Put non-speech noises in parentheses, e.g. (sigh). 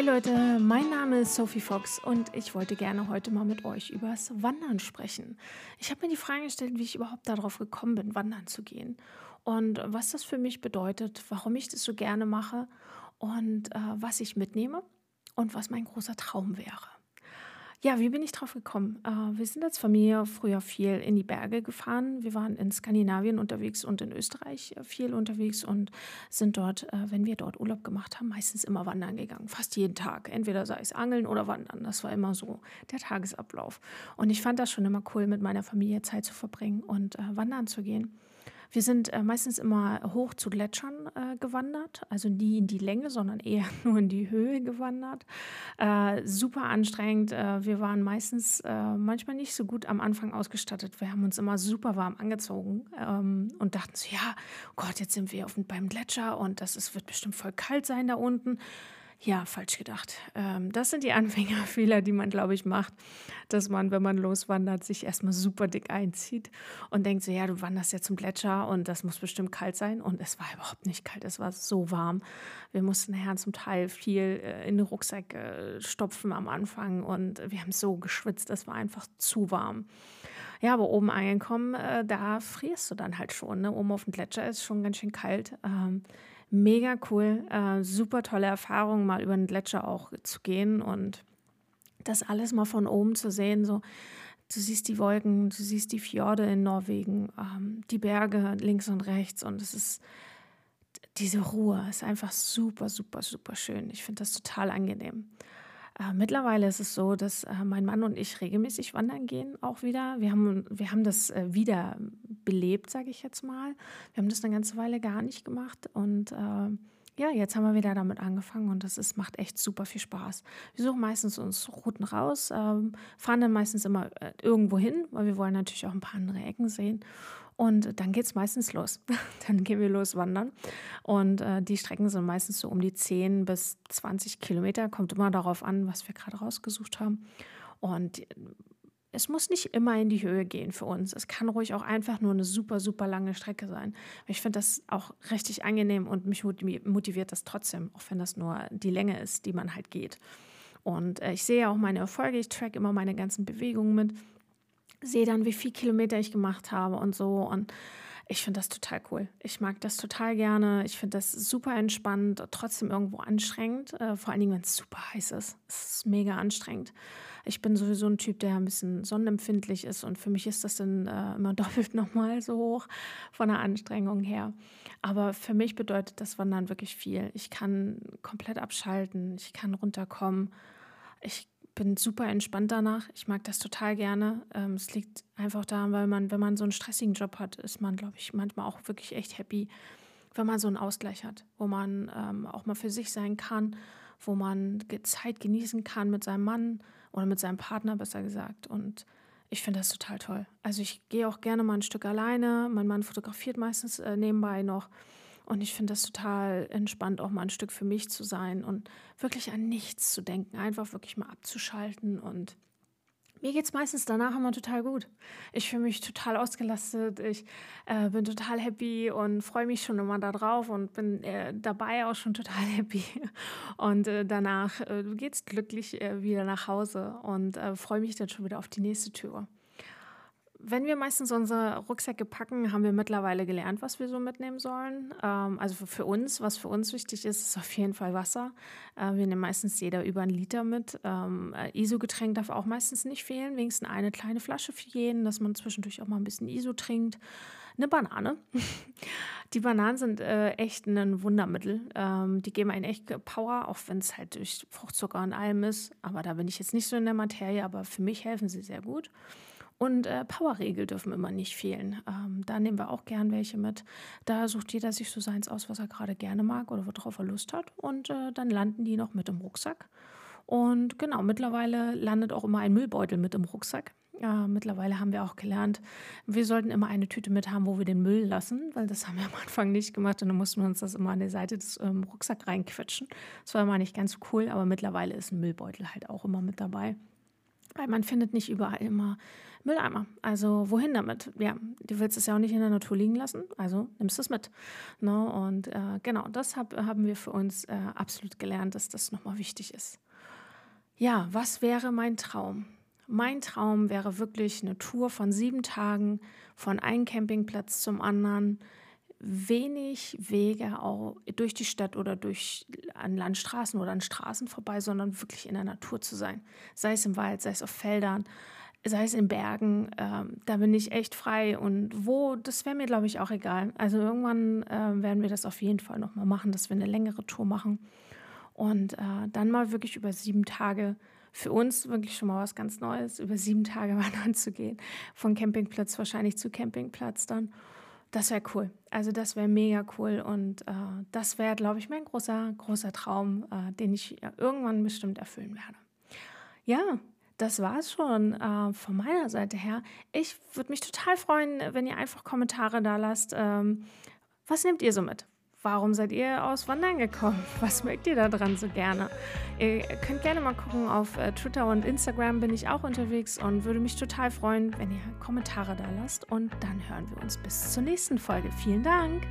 Hi Leute, mein Name ist Sophie Fox und ich wollte gerne heute mal mit euch übers Wandern sprechen. Ich habe mir die Frage gestellt, wie ich überhaupt darauf gekommen bin, wandern zu gehen und was das für mich bedeutet, warum ich das so gerne mache und äh, was ich mitnehme und was mein großer Traum wäre. Ja, wie bin ich drauf gekommen? Äh, wir sind als Familie früher viel in die Berge gefahren. Wir waren in Skandinavien unterwegs und in Österreich äh, viel unterwegs und sind dort, äh, wenn wir dort Urlaub gemacht haben, meistens immer wandern gegangen. Fast jeden Tag. Entweder sei es Angeln oder Wandern. Das war immer so der Tagesablauf. Und ich fand das schon immer cool, mit meiner Familie Zeit zu verbringen und äh, wandern zu gehen. Wir sind äh, meistens immer hoch zu Gletschern äh, gewandert, also nie in die Länge, sondern eher (laughs) nur in die Höhe gewandert. Äh, super anstrengend. Äh, wir waren meistens äh, manchmal nicht so gut am Anfang ausgestattet. Wir haben uns immer super warm angezogen ähm, und dachten so, ja, oh Gott, jetzt sind wir auf, beim Gletscher und das ist, wird bestimmt voll kalt sein da unten. Ja, falsch gedacht. Ähm, das sind die (laughs) Anfängerfehler, die man, glaube ich, macht, dass man, wenn man loswandert, sich erstmal super dick einzieht und denkt so, ja, du wanderst ja zum Gletscher und das muss bestimmt kalt sein. Und es war überhaupt nicht kalt, es war so warm. Wir mussten nachher zum Teil viel äh, in den Rucksack äh, stopfen am Anfang und wir haben so geschwitzt, es war einfach zu warm. Ja, aber oben angekommen, äh, da frierst du dann halt schon. Ne? Oben auf dem Gletscher ist schon ganz schön kalt. Ähm, mega cool, äh, super tolle Erfahrung, mal über den Gletscher auch zu gehen und das alles mal von oben zu sehen. So, du siehst die Wolken, du siehst die Fjorde in Norwegen, ähm, die Berge links und rechts und es ist diese Ruhe ist einfach super, super, super schön. Ich finde das total angenehm. Äh, mittlerweile ist es so, dass äh, mein Mann und ich regelmäßig wandern gehen, auch wieder. Wir haben, wir haben das äh, wieder belebt, sage ich jetzt mal. Wir haben das eine ganze Weile gar nicht gemacht und äh, ja, jetzt haben wir wieder damit angefangen und das ist, macht echt super viel Spaß. Wir suchen meistens uns Routen raus, ähm, fahren dann meistens immer äh, irgendwo hin, weil wir wollen natürlich auch ein paar andere Ecken sehen. Und dann geht es meistens los. (laughs) dann gehen wir los wandern. Und äh, die Strecken sind meistens so um die 10 bis 20 Kilometer. Kommt immer darauf an, was wir gerade rausgesucht haben. Und es muss nicht immer in die Höhe gehen für uns. Es kann ruhig auch einfach nur eine super, super lange Strecke sein. Ich finde das auch richtig angenehm und mich motiviert das trotzdem, auch wenn das nur die Länge ist, die man halt geht. Und äh, ich sehe auch meine Erfolge, ich track immer meine ganzen Bewegungen mit sehe dann, wie viele Kilometer ich gemacht habe und so. Und ich finde das total cool. Ich mag das total gerne. Ich finde das super entspannt, trotzdem irgendwo anstrengend. Äh, vor allen Dingen, wenn es super heiß ist. Es ist mega anstrengend. Ich bin sowieso ein Typ, der ein bisschen sonnenempfindlich ist und für mich ist das dann äh, immer (laughs) doppelt nochmal so hoch von der Anstrengung her. Aber für mich bedeutet das Wandern wirklich viel. Ich kann komplett abschalten, ich kann runterkommen. Ich bin super entspannt danach. Ich mag das total gerne. Ähm, es liegt einfach daran, weil man, wenn man so einen stressigen Job hat, ist man, glaube ich, manchmal auch wirklich echt happy, wenn man so einen Ausgleich hat, wo man ähm, auch mal für sich sein kann, wo man Zeit genießen kann mit seinem Mann oder mit seinem Partner, besser gesagt. Und ich finde das total toll. Also ich gehe auch gerne mal ein Stück alleine. Mein Mann fotografiert meistens äh, nebenbei noch. Und ich finde das total entspannt, auch mal ein Stück für mich zu sein und wirklich an nichts zu denken, einfach wirklich mal abzuschalten. Und mir geht es meistens danach immer total gut. Ich fühle mich total ausgelastet, ich äh, bin total happy und freue mich schon immer darauf und bin äh, dabei auch schon total (laughs) happy. Und äh, danach äh, geht es glücklich äh, wieder nach Hause und äh, freue mich dann schon wieder auf die nächste Tür wenn wir meistens unsere Rucksäcke packen, haben wir mittlerweile gelernt, was wir so mitnehmen sollen. Ähm, also für uns, was für uns wichtig ist, ist auf jeden Fall Wasser. Äh, wir nehmen meistens jeder über einen Liter mit. Ähm, äh, ISO-Getränk darf auch meistens nicht fehlen, wenigstens eine kleine Flasche für jeden, dass man zwischendurch auch mal ein bisschen ISO trinkt. Eine Banane. (laughs) Die Bananen sind äh, echt ein Wundermittel. Ähm, die geben einen echt Power, auch wenn es halt durch Fruchtzucker und allem ist. Aber da bin ich jetzt nicht so in der Materie, aber für mich helfen sie sehr gut. Und äh, Powerregel dürfen immer nicht fehlen. Ähm, da nehmen wir auch gern welche mit. Da sucht jeder sich so seins aus, was er gerade gerne mag oder worauf er Lust hat. Und äh, dann landen die noch mit im Rucksack. Und genau, mittlerweile landet auch immer ein Müllbeutel mit im Rucksack. Ja, mittlerweile haben wir auch gelernt, wir sollten immer eine Tüte mit haben, wo wir den Müll lassen, weil das haben wir am Anfang nicht gemacht und dann mussten wir uns das immer an der Seite des ähm, Rucksack reinquetschen. Das war immer nicht ganz cool, aber mittlerweile ist ein Müllbeutel halt auch immer mit dabei. Weil man findet nicht überall immer Mülleimer. Also wohin damit? Ja, du willst es ja auch nicht in der Natur liegen lassen, also nimmst es mit. Ne? Und äh, genau, das hab, haben wir für uns äh, absolut gelernt, dass das nochmal wichtig ist. Ja, was wäre mein Traum? Mein Traum wäre wirklich eine Tour von sieben Tagen von einem Campingplatz zum anderen. Wenig Wege auch durch die Stadt oder durch an Landstraßen oder an Straßen vorbei, sondern wirklich in der Natur zu sein. Sei es im Wald, sei es auf Feldern, sei es in Bergen, ähm, da bin ich echt frei und wo, das wäre mir, glaube ich, auch egal. Also irgendwann äh, werden wir das auf jeden Fall nochmal machen, dass wir eine längere Tour machen und äh, dann mal wirklich über sieben Tage für uns wirklich schon mal was ganz Neues, über sieben Tage (laughs) wandern zu gehen, von Campingplatz wahrscheinlich zu Campingplatz dann. Das wäre cool. Also das wäre mega cool und äh, das wäre, glaube ich, mein großer, großer Traum, äh, den ich irgendwann bestimmt erfüllen werde. Ja, das war es schon äh, von meiner Seite her. Ich würde mich total freuen, wenn ihr einfach Kommentare da lasst. Ähm, was nehmt ihr so mit? Warum seid ihr aus Wandern gekommen? (laughs) Was mögt ihr da dran so gerne? Ihr könnt gerne mal gucken, auf äh, Twitter und Instagram bin ich auch unterwegs und würde mich total freuen, wenn ihr Kommentare da lasst. Und dann hören wir uns bis zur nächsten Folge. Vielen Dank!